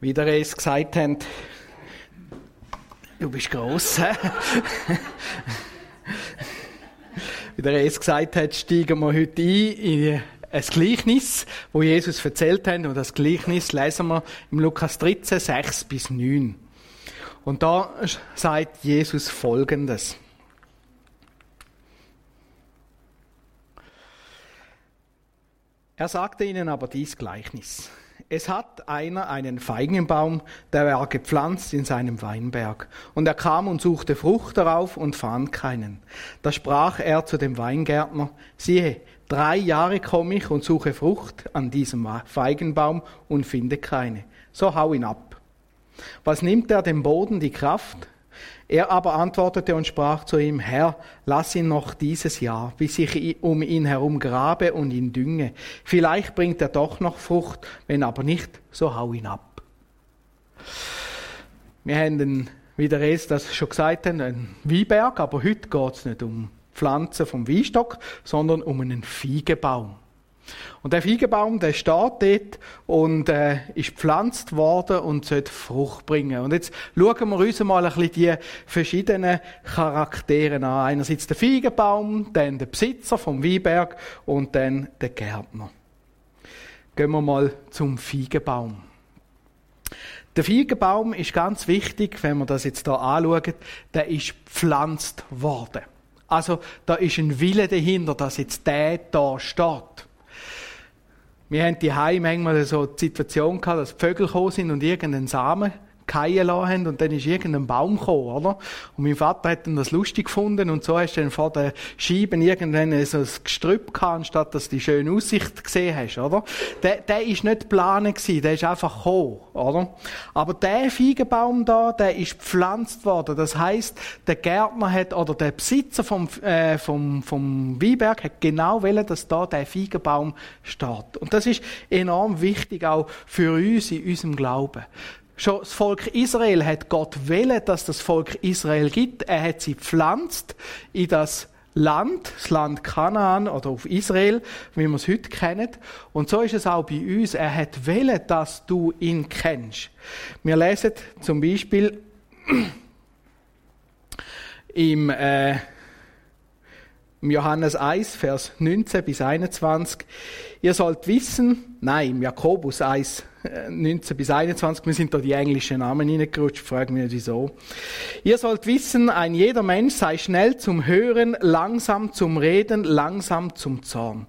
Wie der es gesagt hat, du bist gross. Wie der es gesagt hat, steigen wir heute ein in ein Gleichnis, wo Jesus erzählt hat. Und das Gleichnis lesen wir im Lukas 13, 6 bis 9. Und da sagt Jesus Folgendes. Er sagte ihnen aber dies Gleichnis. Es hat einer einen Feigenbaum, der war gepflanzt in seinem Weinberg. Und er kam und suchte Frucht darauf und fand keinen. Da sprach er zu dem Weingärtner, siehe, drei Jahre komme ich und suche Frucht an diesem Feigenbaum und finde keine. So hau ihn ab. Was nimmt er dem Boden die Kraft? Er aber antwortete und sprach zu ihm, Herr, lass ihn noch dieses Jahr, bis ich um ihn herum grabe und ihn dünge. Vielleicht bringt er doch noch Frucht, wenn aber nicht, so hau ihn ab. Wir haben, wie der Rest das schon gesagt hat, einen Weinberg, aber heute geht es nicht um Pflanzen vom Weinstock, sondern um einen Feigenbaum. Und der Feigenbaum, der steht dort und äh, ist gepflanzt worden und sollte Frucht bringen. Und jetzt schauen wir uns mal ein bisschen die verschiedenen Charaktere an. Einerseits der Feigenbaum, dann der Besitzer vom Weinberg und dann der Gärtner. Gehen wir mal zum Feigenbaum. Der Feigenbaum ist ganz wichtig, wenn wir das jetzt hier anschauen, der ist gepflanzt worden. Also da ist ein Wille dahinter, dass jetzt der da steht. Wir haben die manchmal so die Situation gehabt, dass die Vögel gekommen sind und irgendeinen Samen fallen lassen haben und dann ist irgendein Baum gekommen, oder? Und mein Vater hat dann das lustig gefunden und so hast du dann vor den Scheiben irgendwann so ein Gestrüpp gehabt, anstatt dass du die schöne Aussicht gesehen hast, oder? Der, der ist nicht geplant gewesen, der ist einfach gekommen, oder? Aber der Feigenbaum da, der ist gepflanzt worden. Das heißt, der Gärtner hat, oder der Besitzer vom, äh, vom, vom Weinberg hat genau wollen, dass da der Feigenbaum steht. Und das ist enorm wichtig auch für uns in unserem Glauben. Schon das Volk Israel hat Gott wählen, dass das Volk Israel gibt. Er hat sie pflanzt in das Land, das Land Kanaan oder auf Israel, wie wir es heute kennen. Und so ist es auch bei uns. Er hat wählen, dass du ihn kennst. Wir lesen zum Beispiel im, äh, im Johannes 1, Vers 19 bis 21. Ihr sollt wissen, nein, im Jakobus 1, 19 bis 21, mir sind da die englischen Namen reingerutscht, frage mich nicht wieso. Ihr sollt wissen, ein jeder Mensch sei schnell zum Hören, langsam zum Reden, langsam zum Zorn.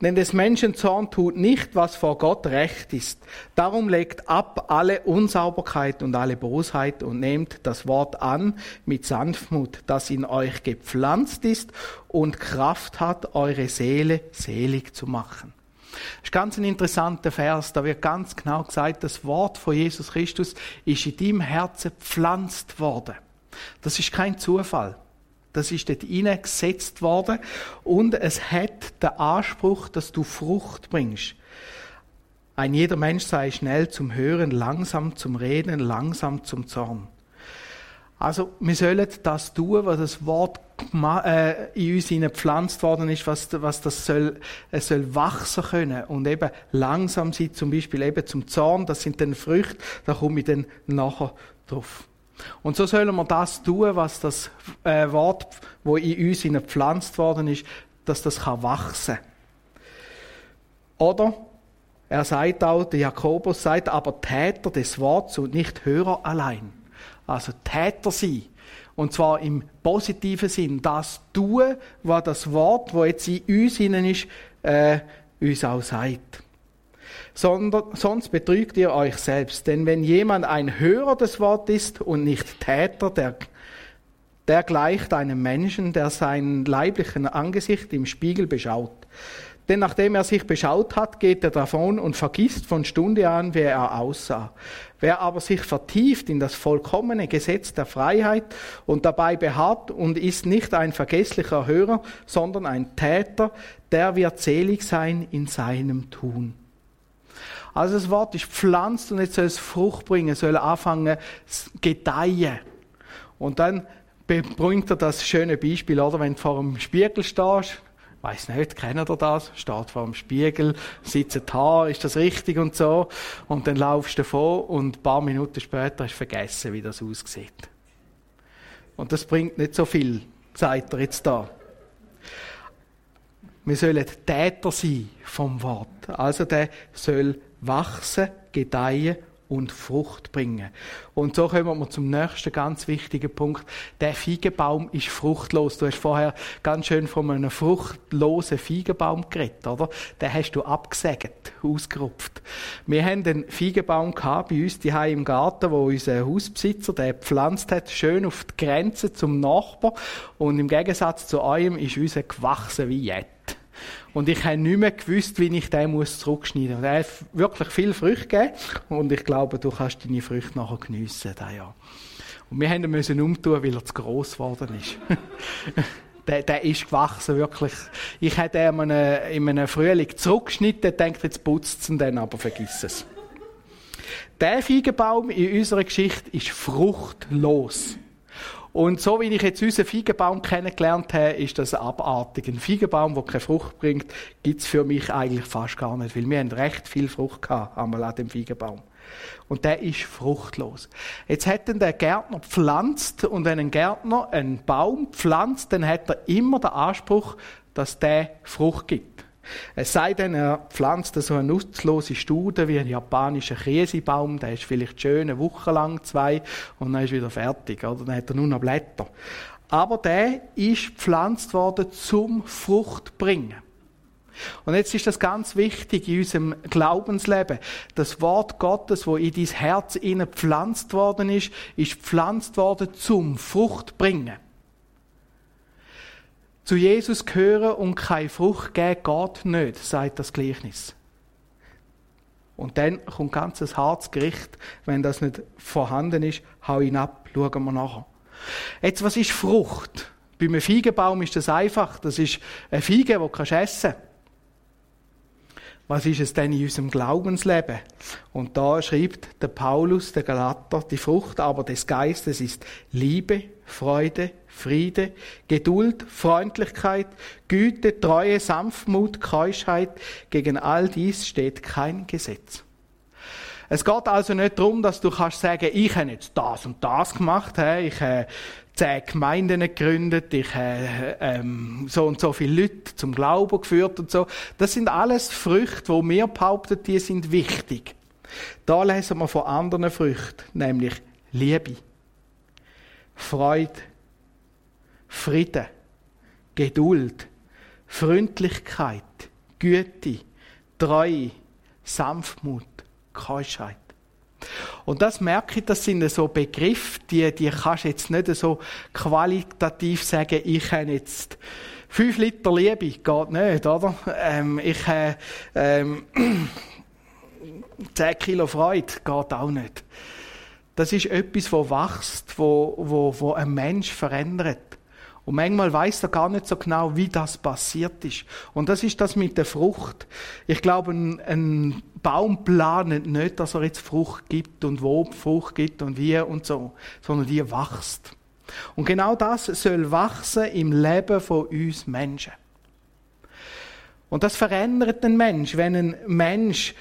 Denn des Menschen Zorn tut nicht, was vor Gott recht ist. Darum legt ab alle Unsauberkeit und alle Bosheit und nehmt das Wort an mit Sanftmut, das in euch gepflanzt ist und Kraft hat, eure Seele selig zu machen. Das ist ganz ein interessanter Vers. Da wird ganz genau gesagt, das Wort von Jesus Christus ist in deinem Herzen gepflanzt worden. Das ist kein Zufall. Das ist dort hineingesetzt worden und es hat den Anspruch, dass du Frucht bringst. Ein jeder Mensch sei schnell zum Hören, langsam zum Reden, langsam zum Zorn. Also, wir sollen das tun, was das Wort äh, in uns gepflanzt worden ist, was, was das soll, es soll wachsen können und eben langsam sein, zum Beispiel eben zum Zorn, das sind dann Früchte, da komme ich dann nachher drauf. Und so sollen wir das tun, was das äh, Wort, wo in uns gepflanzt worden ist, dass das kann wachsen. Oder er sagt auch, der Jakobus sagt, aber Täter des Wortes und nicht Hörer allein. Also Täter sein. Und zwar im positiven Sinn. Das tun, was das Wort, wo jetzt in uns hinein ist, äh, uns auch sagt. Sondern, sonst betrügt ihr euch selbst. Denn wenn jemand ein Hörer des Wortes ist und nicht Täter, der, der gleicht einem Menschen, der sein leiblichen Angesicht im Spiegel beschaut. Denn nachdem er sich beschaut hat, geht er davon und vergisst von Stunde an, wie er aussah. Wer aber sich vertieft in das vollkommene Gesetz der Freiheit und dabei beharrt und ist nicht ein vergesslicher Hörer, sondern ein Täter, der wird selig sein in seinem Tun. Also das Wort ist pflanzt und jetzt soll es Frucht bringen, soll anfangen gedeihen. Und dann bringt er das schöne Beispiel, oder? Wenn du vor dem Spiegel stehst, Weiß nicht, kennt ihr das? Steht vor dem Spiegel, sitzt Haar, ist das richtig und so? Und dann laufst du davon und ein paar Minuten später hast du vergessen, wie das aussieht. Und das bringt nicht so viel, sagt er jetzt da. Wir sollen Täter sein vom Wort. Also der soll wachsen, gedeihen und Frucht bringen. Und so kommen wir zum nächsten ganz wichtigen Punkt. Der Feigenbaum ist fruchtlos. Du hast vorher ganz schön von einem fruchtlosen Feigenbaum geredet, oder? Den hast du abgesägt, ausgerupft. Wir haben einen Feigenbaum gehabt bei uns die im Garten, wo unser Hausbesitzer, der pflanzt hat, schön auf die Grenze zum Nachbar. Und im Gegensatz zu eurem ist unser gewachsen wie jetzt. Und ich habe nicht mehr gewusst, wie ich den muss zurückschneiden muss. Er hat wirklich viel Früchte gegeben. Und ich glaube, du kannst deine Früchte nachher geniessen, Jahr. Und wir haben ihn müssen umtun, weil er zu gross geworden ist. der, der ist gewachsen, wirklich. Ich hätte ihn in einem, in einem Frühling zurückgeschnitten, denkt jetzt putzt ihn dann, aber vergiss es. Der Feigenbaum in unserer Geschichte ist fruchtlos. Und so wie ich jetzt unseren Feigenbaum kennengelernt habe, ist das abartig. Ein Feigenbaum, der keine Frucht bringt, gibt es für mich eigentlich fast gar nicht, weil wir haben recht viel Frucht gehabt, einmal an dem Feigenbaum. Und der ist fruchtlos. Jetzt hat der Gärtner pflanzt und wenn ein Gärtner einen Baum pflanzt, dann hat er immer den Anspruch, dass der Frucht gibt. Es sei denn, er pflanzt so eine nutzlose Stude wie ein japanischer Käsebaum, der ist vielleicht schön eine Woche lang, zwei, und dann ist wieder fertig, oder? Dann hat er nur noch Blätter. Aber der ist pflanzt worden zum Fruchtbringen. Und jetzt ist das ganz wichtig in unserem Glaubensleben. Das Wort Gottes, wo in dein Herz pflanzt worden ist, ist pflanzt worden zum Fruchtbringen. Zu Jesus gehören und keine Frucht geben geht nicht, sagt das Gleichnis. Und dann kommt ganz ein hartes Gericht. Wenn das nicht vorhanden ist, hau ihn ab, schauen wir nachher. Jetzt, was ist Frucht? Bei einem Feigenbaum ist das einfach. Das ist eine Feige, die du essen kannst. Was ist es denn in unserem Glaubensleben? Und da schreibt der Paulus, der Galater, die Frucht aber des Geistes ist Liebe, Freude, Friede, Geduld, Freundlichkeit, Güte, Treue, Sanftmut, Keuschheit. Gegen all dies steht kein Gesetz. Es geht also nicht darum, dass du kannst sagen, ich habe jetzt das und das gemacht, ich habe zehn Gemeinden gegründet, ich habe ähm, so und so viele Leute zum Glauben geführt und so. Das sind alles Früchte, wo mir behaupten, die sind wichtig. Da lesen wir von anderen Früchten, nämlich Liebe, Freude, Frieden, Geduld, Freundlichkeit, Güte, Treue, Sanftmut, Keuschheit. Und das merke ich, das sind so Begriffe, die, die kannst du jetzt nicht so qualitativ sagen, ich habe jetzt fünf Liter Liebe, geht nicht, oder? Ähm, ich habe ähm, 10 Kilo Freude, geht auch nicht. Das ist etwas, wo wächst, wo, wo, wo ein Mensch verändert. Und manchmal weiß er gar nicht so genau, wie das passiert ist. Und das ist das mit der Frucht. Ich glaube, ein, ein Baum plant nicht, dass er jetzt Frucht gibt und wo Frucht gibt und wie und so, sondern die wächst. Und genau das soll wachsen im Leben von uns Menschen. Und das verändert den Mensch. Wenn ein Mensch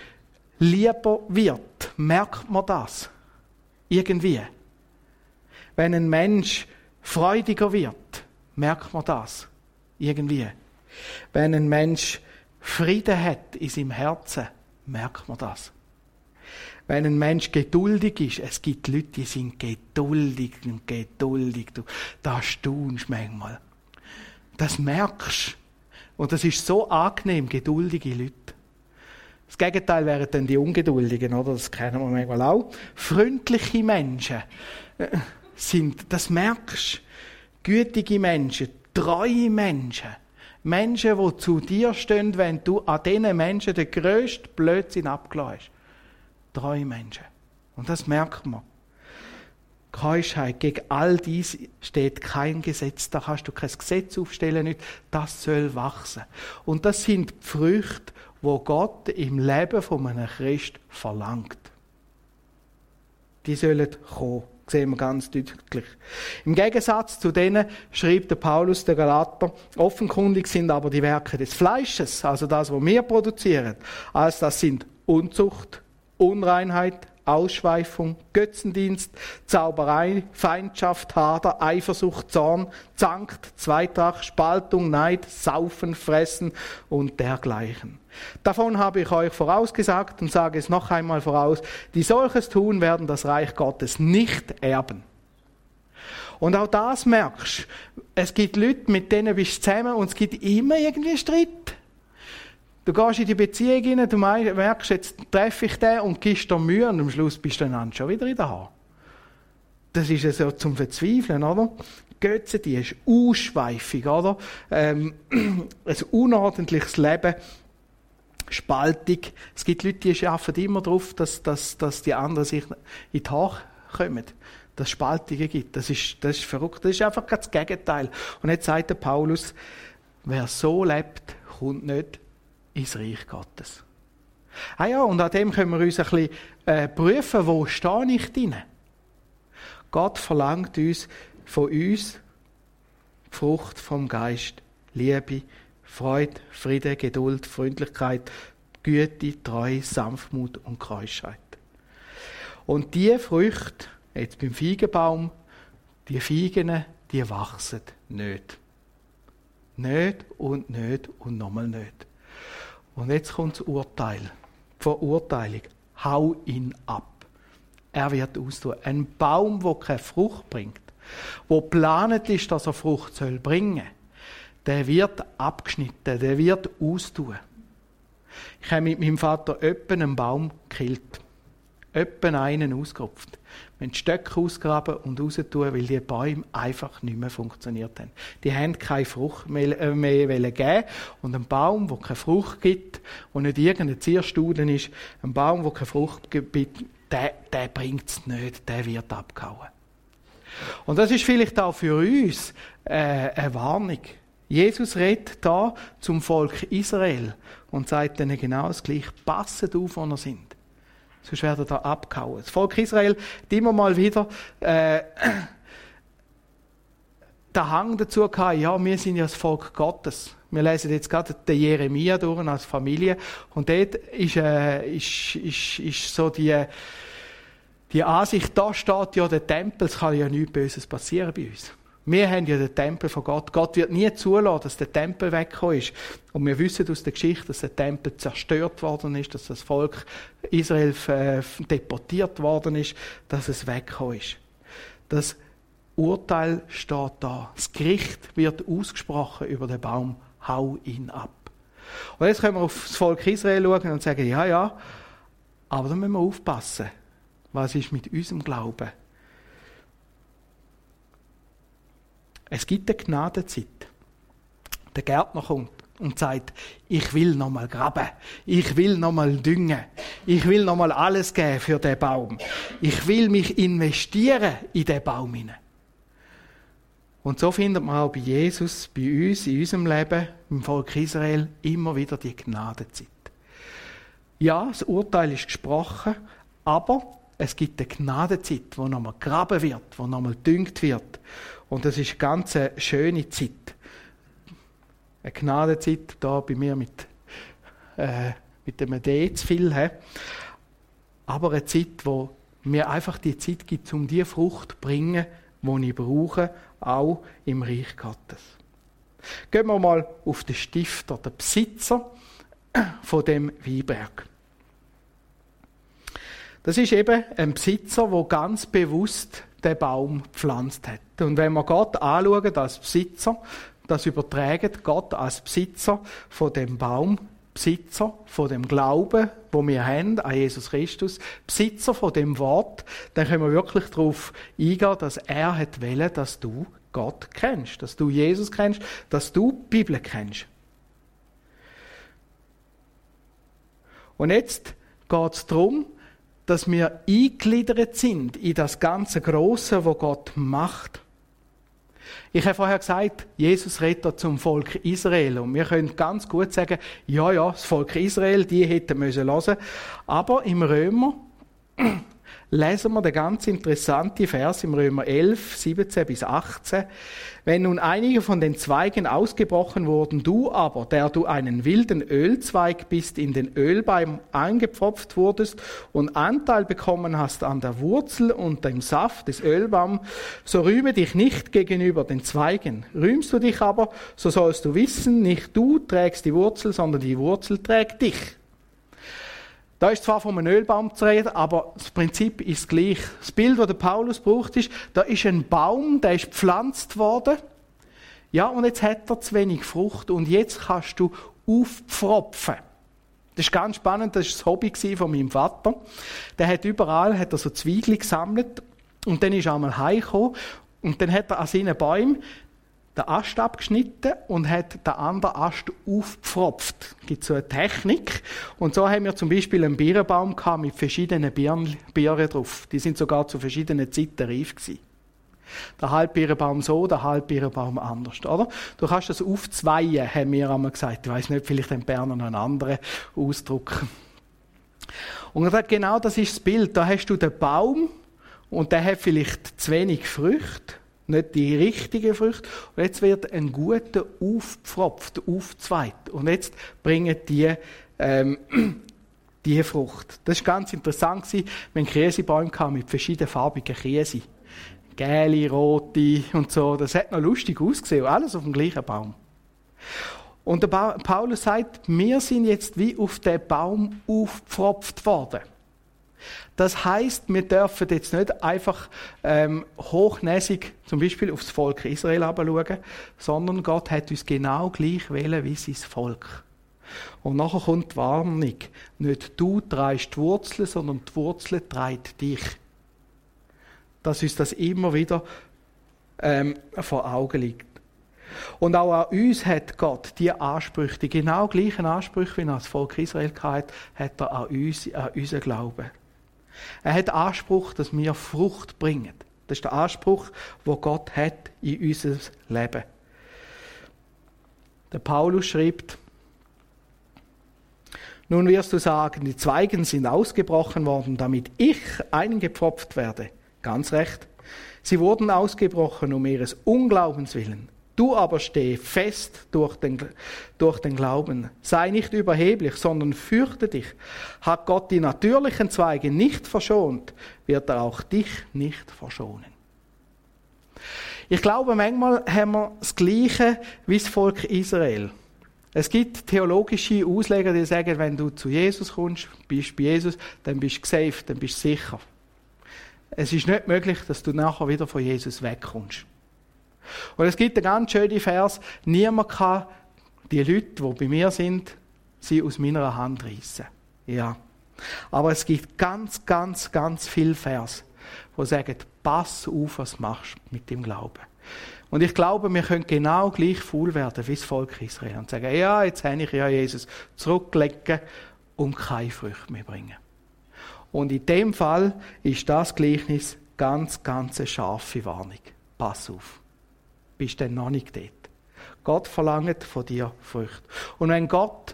lieber wird, merkt man das. Irgendwie. Wenn ein Mensch freudiger wird, merkt man das. Irgendwie. Wenn ein Mensch Frieden hat in seinem Herzen, merkt man das. Wenn ein Mensch geduldig ist, es gibt Leute, die sind geduldig und geduldig. Du, da staunst manchmal. Das merkst Und das ist so angenehm, geduldige Leute. Das Gegenteil wären dann die Ungeduldigen, oder? Das kennen wir manchmal auch. Freundliche Menschen äh, sind, das merkst gütige Menschen, treue Menschen, Menschen, die zu dir stehen, wenn du an diesen Menschen den grössten Blödsinn abgelassen. Treue Menschen. Und das merkt man. Keuschheit, gegen all dies steht kein Gesetz. Da kannst du kein Gesetz aufstellen, nicht. Das soll wachsen. Und das sind die Früchte, wo Gott im Leben von einem Christ verlangt. Die sollen kommen. sehen wir ganz deutlich. Im Gegensatz zu denen schreibt der Paulus der Galater, offenkundig sind aber die Werke des Fleisches, also das, was wir produzieren, als das sind Unzucht, Unreinheit, Ausschweifung, Götzendienst, Zauberei, Feindschaft, Hader, Eifersucht, Zorn, Zankt, Zweitracht, Spaltung, Neid, Saufen, Fressen und dergleichen. Davon habe ich euch vorausgesagt und sage es noch einmal voraus, die solches tun, werden das Reich Gottes nicht erben. Und auch das merkst, es gibt Leute, mit denen bist du zusammen und es gibt immer irgendwie Streit. Du gehst in die Beziehung hinein, du merkst, jetzt treffe ich den und gibst dir Mühe und am Schluss bist du dann schon wieder in der Haar. Das ist ja so zum Verzweifeln, oder? Götze, die ist ausschweifig, oder? Ähm, ein unordentliches Leben, spaltig. Es gibt Leute, die schaffen immer darauf, dass, dass, dass die anderen sich in die Haare kommen. Dass es Spaltungen gibt. Das ist, das ist verrückt. Das ist einfach das Gegenteil. Und jetzt sagt der Paulus, wer so lebt, kommt nicht ins Reich Gottes. Ah ja, und an dem können wir uns ein bisschen äh, prüfen, wo stehe ich drin? Gott verlangt uns von uns Frucht vom Geist, Liebe, Freude, Friede, Geduld, Freundlichkeit, Güte, Treue, Sanftmut und Keuschheit. Und diese Früchte, jetzt beim Feigenbaum, die Feigen, die wachsen nicht. Nicht und nicht und nochmal nicht. Und jetzt kommt das Urteil. Verurteilung. Hau ihn ab. Er wird austun. Ein Baum, der keine Frucht bringt, wo planet ist, dass er Frucht soll bringen, der wird abgeschnitten, der wird austun. Ich habe mit meinem Vater öppen einen Baum gekillt. Öppen einen ausgerupft. Wir haben Stöcke ausgraben und raus tun, weil die Bäume einfach nicht mehr funktioniert haben. Die haben keine Frucht mehr, äh, mehr geben Und ein Baum, der keine Frucht gibt, wo nicht irgendein Zierstuden ist, ein Baum, der keine Frucht gibt, der, der bringt es nicht, der wird abgehauen. Und das ist vielleicht auch für uns äh, eine Warnung. Jesus redet da zum Volk Israel und sagt ihnen genau das Gleiche. Passet auf, wo ihr sind. Sonst werden ihr abgehauen. Das Volk Israel hat immer mal wieder äh, den Hang dazu gehabt, ja, wir sind ja das Volk Gottes. Wir lesen jetzt gerade den Jeremia durch als Familie und dort ist, äh, ist, ist, ist so die, die Ansicht, da steht ja der Tempel, es kann ja nichts Böses passieren bei uns. Wir haben ja den Tempel von Gott. Gott wird nie zulassen, dass der Tempel weggekommen ist. Und wir wissen aus der Geschichte, dass der Tempel zerstört worden ist, dass das Volk Israel äh, deportiert worden ist, dass es weggekommen ist. Das Urteil steht da. Das Gericht wird ausgesprochen über den Baum. Hau ihn ab. Und jetzt können wir auf das Volk Israel schauen und sagen, ja, ja, aber da müssen wir aufpassen. Was ist mit unserem Glauben? Es gibt eine Gnadenzeit. Der Gärtner kommt und sagt, ich will nochmal graben, ich will nochmal düngen, ich will nochmal alles geben für den Baum. Ich will mich investieren in den Baum hinein. Und so findet man auch bei Jesus, bei uns, in unserem Leben, im Volk Israel, immer wieder die Gnadenzeit. Ja, das Urteil ist gesprochen, aber es gibt eine Gnadenzeit, wo nochmal graben wird, wo nochmal düngt wird. Und das ist eine ganz schöne Zeit. Eine Gnadenzeit, da bei mir mit, äh, mit dem D zu viel. He? Aber eine Zeit, wo mir einfach die Zeit gibt, um die Frucht zu bringen, die ich brauche, auch im Reich Gottes. Gehen wir mal auf den Stifter, den Besitzer von dem Weinberg. Das ist eben ein Besitzer, der ganz bewusst den Baum gepflanzt hat. Und wenn wir Gott anschauen als Besitzer, das überträgt Gott als Besitzer von dem Baum, Besitzer von dem Glauben, wo wir haben an Jesus Christus, Besitzer von dem Wort, dann können wir wirklich darauf eingehen, dass er hat wollen, dass du Gott kennst, dass du Jesus kennst, dass du die Bibel kennst. Und jetzt geht es darum, dass wir eingegliedert sind in das ganze Große, wo Gott macht. Ich habe vorher gesagt, Jesus redet zum Volk Israel. Und wir können ganz gut sagen, ja, ja, das Volk Israel, die hätten müssen hören. Aber im Römer, lesen wir den ganz interessanten Vers im Römer 11, 17 bis 18. Wenn nun einige von den Zweigen ausgebrochen wurden, du aber, der du einen wilden Ölzweig bist, in den Ölbaum eingepfropft wurdest und Anteil bekommen hast an der Wurzel und dem Saft des Ölbaums, so rühme dich nicht gegenüber den Zweigen. Rühmst du dich aber, so sollst du wissen, nicht du trägst die Wurzel, sondern die Wurzel trägt dich. Da ist zwar von einem Ölbaum zu reden, aber das Prinzip ist gleich. Das Bild, das Paulus braucht, ist, da ist ein Baum, der ist gepflanzt worden. Ja, und jetzt hat er zu wenig Frucht und jetzt kannst du aufpfropfen. Das ist ganz spannend, das war das Hobby von meinem Vater. Der hat überall hat er so Zwiebeln gesammelt und dann ist er einmal heimgekommen und dann hat er an seinen Bäumen den Ast abgeschnitten und hat den anderen Ast aufgepfropft. Es gibt so eine Technik. Und so haben wir zum Beispiel einen Birnenbaum mit verschiedenen Birnen, Birnen drauf. Die sind sogar zu verschiedenen Zeiten reif gewesen. Der Halbbirnenbaum so, der Halbbirnenbaum anders, oder? Du kannst das aufzweien, haben wir einmal gesagt. Ich weiß nicht, vielleicht haben Berner noch einen anderen Ausdruck. Und genau das ist das Bild. Da hast du den Baum und der hat vielleicht zu wenig Früchte nicht die richtigen Früchte. Und jetzt wird ein guter aufgepfropft, aufzweit. Und jetzt bringen die ähm, die Frucht. Das war ganz interessant. Wir hatten Käsebäume mit verschiedenen farbigen Käse. Gelbe, rote und so. Das hat noch lustig ausgesehen. Alles auf dem gleichen Baum. Und der Paulus sagt, wir sind jetzt wie auf den Baum aufgepfropft worden. Das heißt, wir dürfen jetzt nicht einfach ähm, hochnäsig zum Beispiel aufs Volk Israel schauen, sondern Gott hat uns genau gleich wählen wie sein Volk. Und nachher kommt die Warnung. Nicht du treibst die Wurzeln, sondern die Wurzeln treibt dich. Dass uns das immer wieder ähm, vor Augen liegt. Und auch an uns hat Gott die Ansprüche, die genau gleichen Ansprüche, wie er das Volk Israel hatte, hat er an uns, an unseren Glauben. Er hat Anspruch, dass wir Frucht bringen. Das ist der Anspruch, wo Gott hat in unser Leben. Der Paulus schreibt, nun wirst du sagen, die Zweigen sind ausgebrochen worden, damit ich eingepfropft werde. Ganz recht. Sie wurden ausgebrochen um ihres Unglaubens willen. Du aber steh fest durch den, durch den Glauben. Sei nicht überheblich, sondern fürchte dich. Hat Gott die natürlichen Zweige nicht verschont, wird er auch dich nicht verschonen. Ich glaube, manchmal haben wir das Gleiche wie das Volk Israel. Es gibt theologische Ausleger, die sagen, wenn du zu Jesus kommst, bist bei Jesus, dann bist du gesaved, dann bist du sicher. Es ist nicht möglich, dass du nachher wieder von Jesus wegkommst. Und es gibt einen ganz schönen Vers, niemand kann die Leute, die bei mir sind, sie aus meiner Hand reissen. Ja. Aber es gibt ganz, ganz, ganz viele Vers, die sagen, pass auf, was du machst mit dem Glauben. Und ich glaube, wir können genau gleich faul werden wie das Volk Israel und sagen, ja, jetzt habe ich ja Jesus zurückgelegt und keine Früchte mehr bringen. Und in dem Fall ist das Gleichnis ganz, ganz eine scharfe Warnung. Pass auf bist du dann noch nicht dort. Gott verlangt von dir Früchte. Und wenn Gott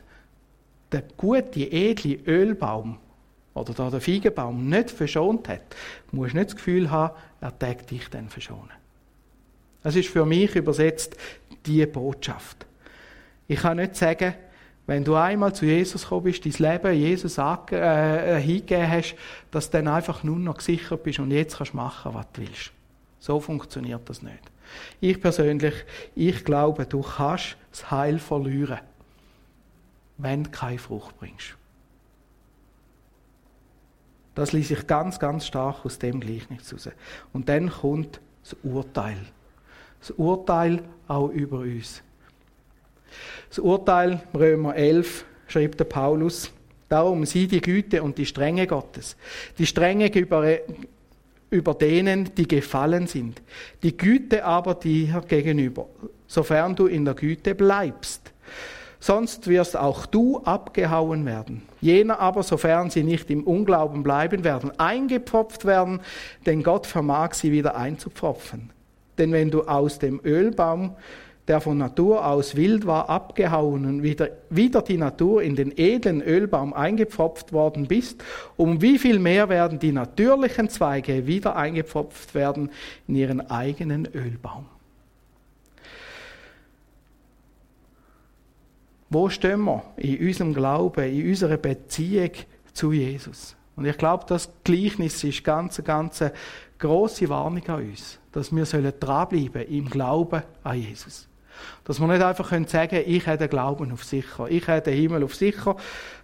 den guten, edlen Ölbaum oder den Feigenbaum nicht verschont hat, musst du nicht das Gefühl haben, er tägt dich dann verschonen. Das ist für mich übersetzt die Botschaft. Ich kann nicht sagen, wenn du einmal zu Jesus gekommen bist, dein Leben Jesus äh, äh, hingegeben hast, dass du dann einfach nur noch gesichert bist und jetzt kannst du machen, was du willst. So funktioniert das nicht. Ich persönlich, ich glaube, du kannst das Heil verlieren, wenn du keine Frucht bringst. Das ließ sich ganz, ganz stark aus dem Gleichnis raus. Und dann kommt das Urteil. Das Urteil auch über uns. Das Urteil, Römer 11, schreibt der Paulus, darum sieh die Güte und die Strenge Gottes. Die Strenge über denen, die gefallen sind. Die Güte aber dir gegenüber, sofern du in der Güte bleibst. Sonst wirst auch du abgehauen werden. Jener aber, sofern sie nicht im Unglauben bleiben werden, eingepfropft werden, denn Gott vermag sie wieder einzupfropfen. Denn wenn du aus dem Ölbaum der von Natur aus wild war, abgehauen und wieder, wieder die Natur in den edlen Ölbaum eingepfropft worden bist, um wie viel mehr werden die natürlichen Zweige wieder eingepfropft werden in ihren eigenen Ölbaum. Wo stehen wir in unserem Glauben, in unserer Beziehung zu Jesus? Und ich glaube, das Gleichnis ist ganz, ganz grosse Warnung an uns, dass wir dranbleiben im Glauben an Jesus. Dass wir nicht einfach sagen können, ich habe den Glauben auf sicher, ich habe den Himmel auf sicher,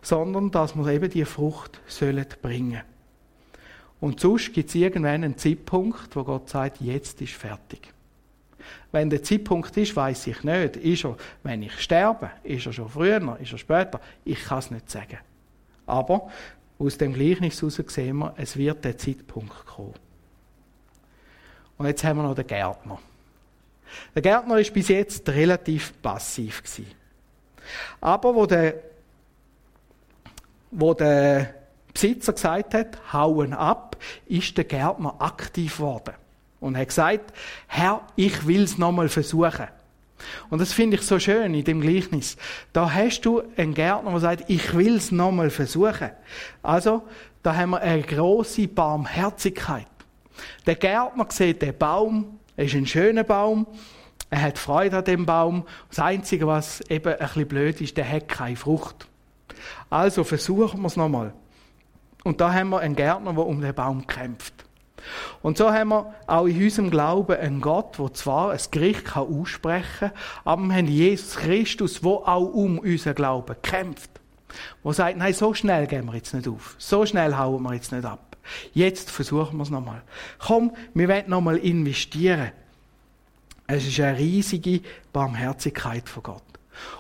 sondern dass wir eben die Frucht sollen bringen Und sonst gibt es irgendwann einen Zeitpunkt, wo Gott sagt, jetzt ist fertig. Wenn der Zeitpunkt ist, weiß ich nicht. Ist er, wenn ich sterbe? Ist er schon früher? Ist er später? Ich kann es nicht sagen. Aber aus dem Gleichnis heraus sehen wir, es wird der Zeitpunkt kommen. Und jetzt haben wir noch den Gärtner. Der Gärtner ist bis jetzt relativ passiv gewesen. Aber wo der, wo der Besitzer gesagt hat, hauen ab, ist der Gärtner aktiv geworden und hat gesagt, Herr, ich will es nochmal versuchen. Und das finde ich so schön in dem Gleichnis. Da hast du einen Gärtner, der sagt, ich will es nochmal versuchen. Also, da haben wir eine große Barmherzigkeit. Der Gärtner sieht den Baum, er ist ein schöner Baum, er hat Freude an dem Baum. Das Einzige, was eben ein bisschen blöd ist, der hat keine Frucht. Also versuchen wir es nochmal. Und da haben wir einen Gärtner, der um den Baum kämpft. Und so haben wir auch in unserem Glauben einen Gott, der zwar ein Gericht aussprechen kann, aber wir haben Jesus Christus, der auch um unseren Glauben kämpft. Der sagt, nein, so schnell gehen wir jetzt nicht auf. So schnell hauen wir jetzt nicht ab. Jetzt versuchen wir es nochmal. Komm, wir wollen nochmal investieren. Es ist eine riesige Barmherzigkeit von Gott.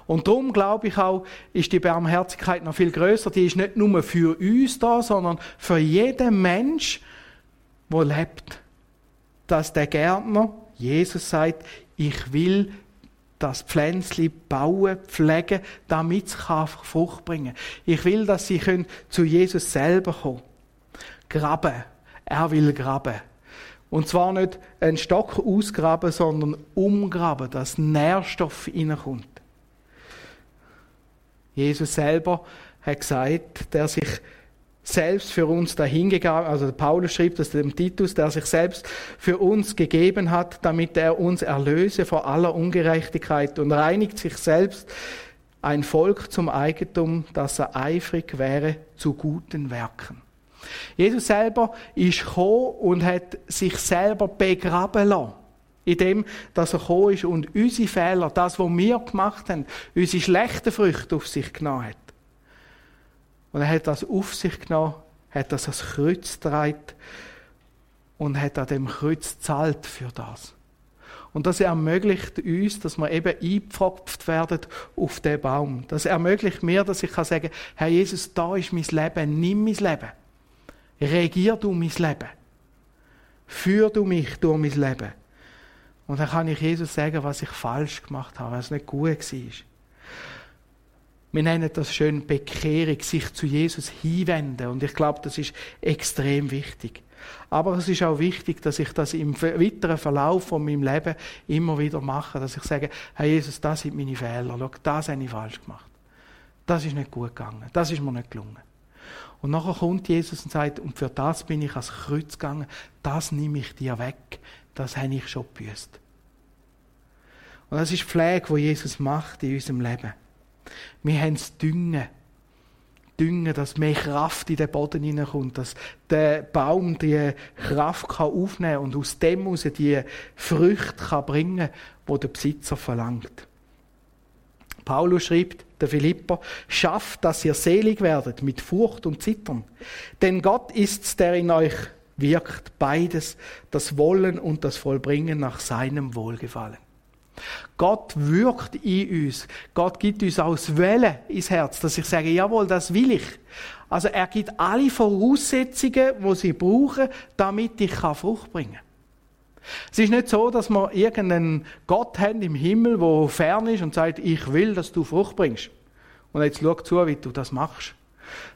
Und darum glaube ich auch, ist die Barmherzigkeit noch viel größer. Die ist nicht nur für uns da, sondern für jeden Mensch, der lebt. Dass der Gärtner, Jesus sagt, ich will das Pflänzli bauen, pflegen, damit es Frucht bringen kann. Ich will, dass sie zu Jesus selber kommen graben. Er will graben. Und zwar nicht einen Stock ausgraben, sondern umgraben, dass Nährstoff hineinkommt. Jesus selber hat gesagt, der sich selbst für uns dahingegangen, also Paulus schrieb das dem Titus, der sich selbst für uns gegeben hat, damit er uns erlöse vor aller Ungerechtigkeit und reinigt sich selbst ein Volk zum Eigentum, dass er eifrig wäre zu guten Werken. Jesus selber ist gekommen und hat sich selber begraben lassen. In dem, dass er gekommen ist und unsere Fehler, das, was wir gemacht haben, unsere schlechten Früchte auf sich genommen hat. Und er hat das auf sich genommen, hat das als Kreuz getragen und hat an dem Kreuz zahlt für das. Und das ermöglicht uns, dass wir eben eingepfropft werden auf den Baum. Das ermöglicht mir, dass ich kann sagen, Herr Jesus, da ist mein Leben, nimm mein Leben. Regier du mein Leben. Führ du mich durch mein Leben. Und dann kann ich Jesus sagen, was ich falsch gemacht habe, was nicht gut war. Wir nennen das schön Bekehrung, sich zu Jesus hinwenden. Und ich glaube, das ist extrem wichtig. Aber es ist auch wichtig, dass ich das im weiteren Verlauf von meinem Leben immer wieder mache. Dass ich sage, Herr Jesus, das sind meine Fehler. Schau, das habe ich falsch gemacht. Das ist nicht gut gegangen. Das ist mir nicht gelungen. Und nachher kommt Jesus und sagt, und für das bin ich ans Kreuz gegangen, das nehme ich dir weg, das habe ich schon gebüßt. Und das ist die Pflege, die Jesus macht in unserem Leben. Wir haben es düngen. Düngen, dass mehr Kraft in den Boden hineinkommt, dass der Baum die Kraft kann aufnehmen und aus dem heraus die Früchte kann bringen kann, die der Besitzer verlangt. Paulus schreibt, der Philipper, schafft, dass ihr selig werdet mit Furcht und Zittern. Denn Gott ist's, der in euch wirkt, beides, das Wollen und das Vollbringen nach seinem Wohlgefallen. Gott wirkt in uns. Gott gibt uns auch das Welle ins Herz, dass ich sage, jawohl, das will ich. Also er gibt alle Voraussetzungen, wo sie brauchen, damit ich Frucht bringen kann. Es ist nicht so, dass wir irgendeinen Gott haben im Himmel, wo fern ist und sagt, ich will, dass du Frucht bringst. Und jetzt schau zu, wie du das machst.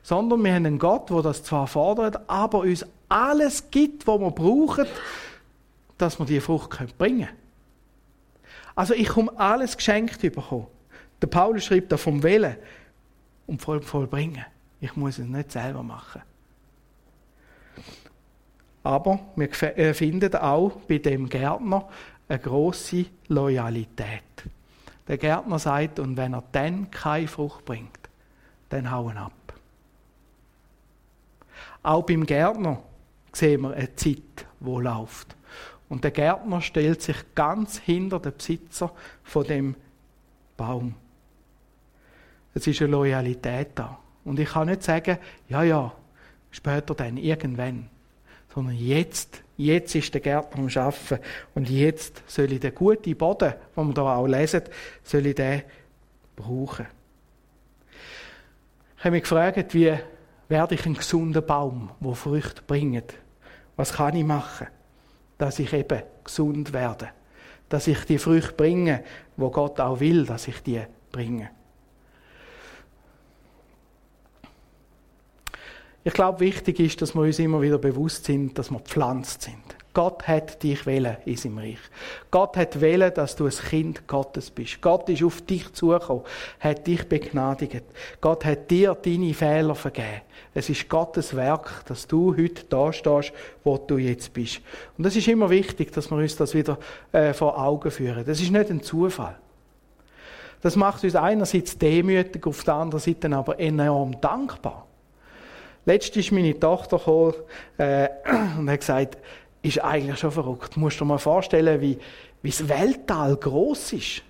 Sondern wir haben einen Gott, der das zwar fordert, aber uns alles gibt, was wir brauchen, dass wir diese Frucht bringen können. Also ich komme alles geschenkt bekommen. Der Paulus schreibt da vom Wählen und voll vollbringen. Ich muss es nicht selber machen. Aber wir äh, finden auch bei dem Gärtner eine große Loyalität. Der Gärtner sagt, und wenn er dann keine Frucht bringt, dann hauen ab. Auch beim Gärtner sehen wir eine Zeit, wo läuft. Und der Gärtner stellt sich ganz hinter den Besitzer von dem Baum. Es ist eine Loyalität da. Und ich kann nicht sagen, ja, ja, später dann, irgendwann. Sondern jetzt, jetzt ist der Gärtner am Arbeiten. Und jetzt soll ich den guten Boden, den wir da auch lesen, soll ich den brauchen. Ich habe mich gefragt, wie werde ich ein gesunder Baum, der Früchte bringt? Was kann ich machen, dass ich eben gesund werde? Dass ich die Früchte bringe, wo Gott auch will, dass ich die bringe. Ich glaube, wichtig ist, dass wir uns immer wieder bewusst sind, dass wir pflanzt sind. Gott hat dich wählen in seinem Reich. Gott hat wählen, dass du ein Kind Gottes bist. Gott ist auf dich zugekommen, hat dich begnadigt. Gott hat dir deine Fehler vergeben. Es ist Gottes Werk, dass du heute da stehst, wo du jetzt bist. Und es ist immer wichtig, dass wir uns das wieder äh, vor Augen führen. Das ist nicht ein Zufall. Das macht uns einerseits demütig, auf der anderen Seite aber enorm dankbar. Letztens ist meine Tochter gekommen, äh, und hat gesagt, ist eigentlich schon verrückt. Du musst dir mal vorstellen, wie, wie das Weltall groß ist.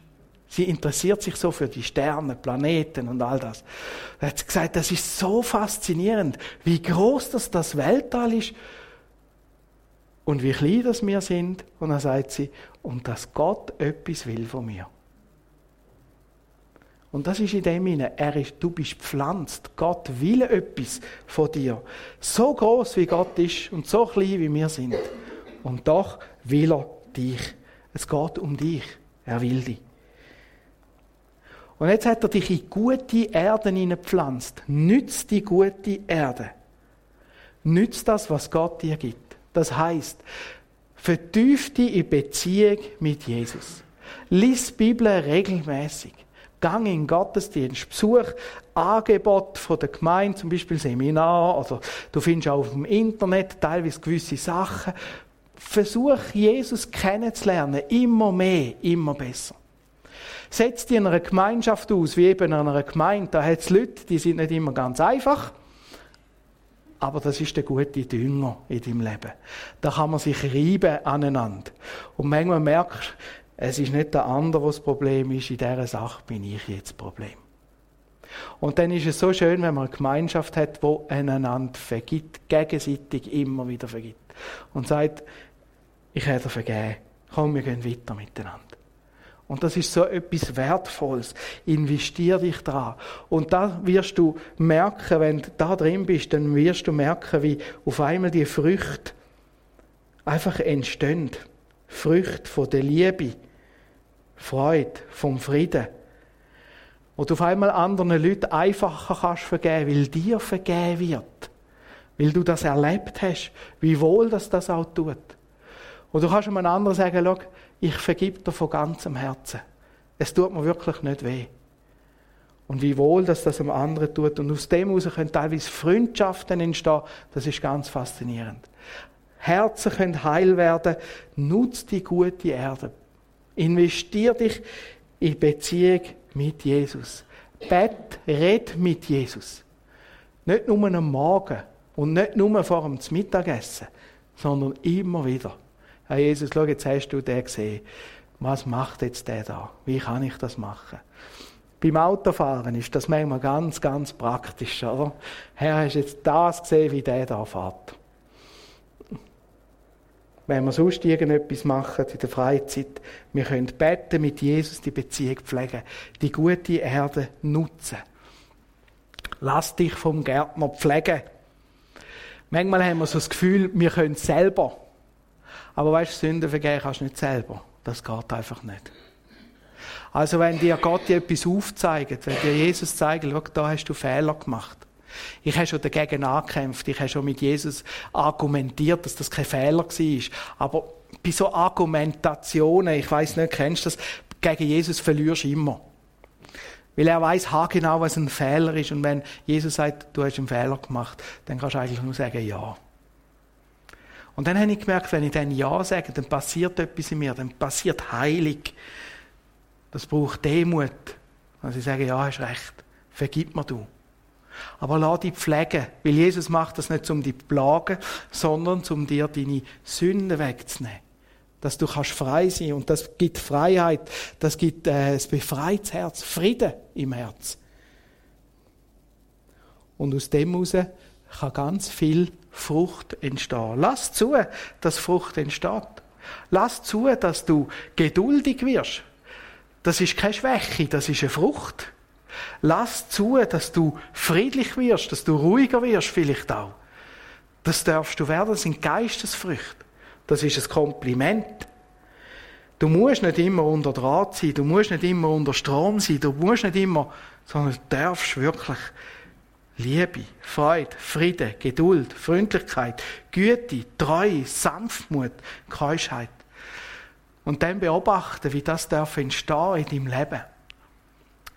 Sie interessiert sich so für die Sterne, Planeten und all das. Da hat gesagt, das ist so faszinierend, wie groß das, das Weltall ist und wie klein das wir sind. Und dann sagt sie, und dass Gott etwas will von mir. Und das ist in dem Sinne, er ist, du bist pflanzt. Gott will etwas von dir. So groß wie Gott ist und so klein wie wir sind. Und doch will er dich. Es geht um dich. Er will dich. Und jetzt hat er dich in gute Erden hineingepflanzt. Nütz die gute Erde. Nütz das, was Gott dir gibt. Das heißt, vertief dich in Beziehung mit Jesus. Lies die Bibel regelmäßig. Gang in Gottesdienst, Besuch, Angebot von der Gemeinde, zum Beispiel Seminar, oder du findest auch auf dem Internet teilweise gewisse Sachen. Versuch, Jesus kennenzulernen, immer mehr, immer besser. Setz dich in einer Gemeinschaft aus, wie eben in einer Gemeinde, da hat es Leute, die sind nicht immer ganz einfach, aber das ist der gute Dünger in deinem Leben. Da kann man sich reiben aneinander. Und manchmal merkst es ist nicht der andere, was das Problem ist. In dieser Sache bin ich jetzt das Problem. Und dann ist es so schön, wenn man eine Gemeinschaft hat, wo einander vergibt, gegenseitig immer wieder vergibt. Und sagt, ich hätte dir vergeben. Komm, wir gehen weiter miteinander. Und das ist so etwas Wertvolles. Investier dich dran. Und da wirst du merken, wenn du da drin bist, dann wirst du merken, wie auf einmal die Früchte einfach entstehen. Früchte von der Liebe, Freude, vom Frieden. Wo du auf einmal anderen Leuten einfacher kannst vergeben, weil dir vergeben wird. Weil du das erlebt hast, wie wohl das das auch tut. Und du kannst einem anderen sagen, schau, ich vergib dir von ganzem Herzen. Es tut mir wirklich nicht weh. Und wie wohl, dass das einem anderen tut. Und aus dem heraus können teilweise Freundschaften entstehen. Das ist ganz faszinierend. Herzen können heil werden. Nutz die gute Erde. Investier dich in Beziehung mit Jesus. Bett, red mit Jesus. Nicht nur am Morgen und nicht nur vor dem Mittagessen, sondern immer wieder. Herr Jesus, schau, jetzt hast du den gesehen. Was macht jetzt der da? Wie kann ich das machen? Beim Autofahren ist das manchmal ganz, ganz praktisch, oder? Herr, hast du jetzt das gesehen, wie der da fährt? Wenn wir sonst irgendetwas machen in der Freizeit, wir können beten, mit Jesus die Beziehung pflegen, die gute Erde nutzen. Lass dich vom Gärtner pflegen. Manchmal haben wir so das Gefühl, wir können es selber. Aber weißt du, Sünden vergehen kannst du nicht selber. Das geht einfach nicht. Also wenn dir Gott etwas aufzeigt, wenn dir Jesus zeigt, schau, da hast du Fehler gemacht, ich habe schon dagegen angekämpft. Ich habe schon mit Jesus argumentiert, dass das kein Fehler war. Aber bei so Argumentationen, ich weiß nicht, kennst du das, gegen Jesus verlierst du immer. Weil er weiß genau, was ein Fehler ist. Und wenn Jesus sagt, du hast einen Fehler gemacht, dann kannst du eigentlich nur sagen, ja. Und dann habe ich gemerkt, wenn ich dann Ja sage, dann passiert etwas in mir, dann passiert Heilig. Das braucht Demut. Also ich sage, ja, hast recht. Vergib mir du. Aber lass dich pflegen, weil Jesus macht das nicht um dich zu plagen, sondern um dir deine Sünden wegzunehmen. Dass du kannst frei sein und das gibt Freiheit, das gibt äh, ein befreites Herz, Frieden im Herz. Und aus dem heraus kann ganz viel Frucht entstehen. Lass zu, dass Frucht entsteht. Lass zu, dass du geduldig wirst. Das ist keine Schwäche, das ist eine Frucht. Lass zu, dass du friedlich wirst, dass du ruhiger wirst vielleicht auch. Das darfst du werden, das sind Geistesfrüchte. Das ist ein Kompliment. Du musst nicht immer unter Draht sein, du musst nicht immer unter Strom sein, du musst nicht immer, sondern du darfst wirklich Liebe, Freude, Friede, Geduld, Freundlichkeit, Güte, Treue, Sanftmut, Keuschheit. Und dann beobachten, wie das darf entstehen in deinem Leben.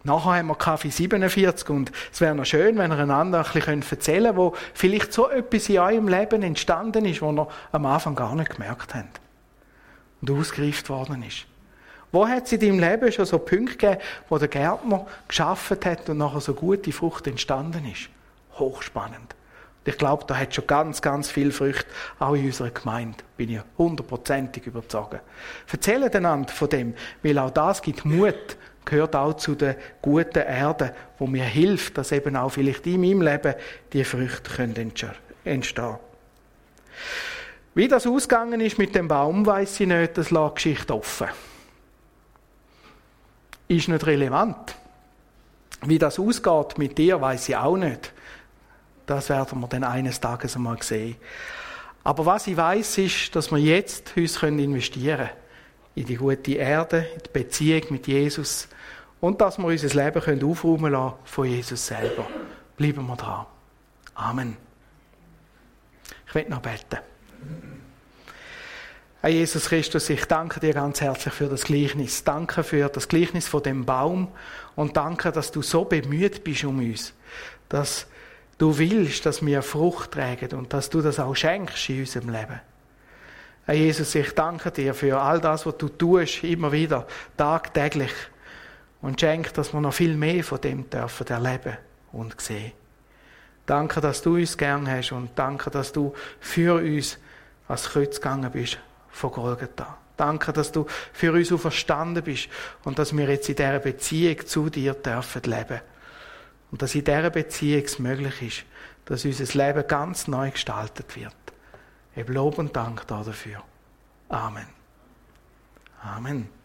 Nachher haben wir Kaffee 47 und es wäre noch schön, wenn ihr einander ein bisschen erzählen könnt, wo vielleicht so etwas in eurem Leben entstanden ist, wo ihr am Anfang gar nicht gemerkt habt und ausgereift worden ist. Wo hat es in deinem Leben schon so Punkte gegeben, wo der Gärtner geschaffen hat und nachher so gute Frucht entstanden ist? Hochspannend. Und ich glaube, da hat schon ganz, ganz viel Früchte, auch in unserer Gemeinde. Bin ich hundertprozentig überzeugt. Erzählen einander von dem, weil auch das gibt Mut gehört auch zu der guten Erde, wo mir hilft, dass eben auch vielleicht in meinem Leben die Früchte können entstehen Wie das ausgegangen ist mit dem Baum, weiß ich nicht, das lag Geschichte offen. Ist nicht relevant. Wie das ausgeht mit dir, weiß ich auch nicht. Das werden wir dann eines Tages einmal sehen. Aber was ich weiß, ist, dass wir jetzt uns investieren können in die gute Erde, in die Beziehung mit Jesus und dass wir unser Leben aufräumen lassen von Jesus selber. Bleiben wir dran. Amen. Ich werde noch beten. Herr Jesus Christus, ich danke dir ganz herzlich für das Gleichnis. Danke für das Gleichnis von dem Baum und danke, dass du so bemüht bist um uns, dass du willst, dass wir Frucht tragen und dass du das auch schenkst in unserem Leben. Herr Jesus, ich danke dir für all das, was du tust, immer wieder, tagtäglich. Und schenk, dass wir noch viel mehr von dem dürfen erleben und sehen. Danke, dass du uns gern hast und danke, dass du für uns als Kreuz gegangen bist von Golgatha. Danke, dass du für uns verstanden bist und dass wir jetzt in dieser Beziehung zu dir dürfen leben. Und dass in dieser Beziehung es möglich ist, dass unser Leben ganz neu gestaltet wird. Ich Lob und Dank dafür. Amen. Amen.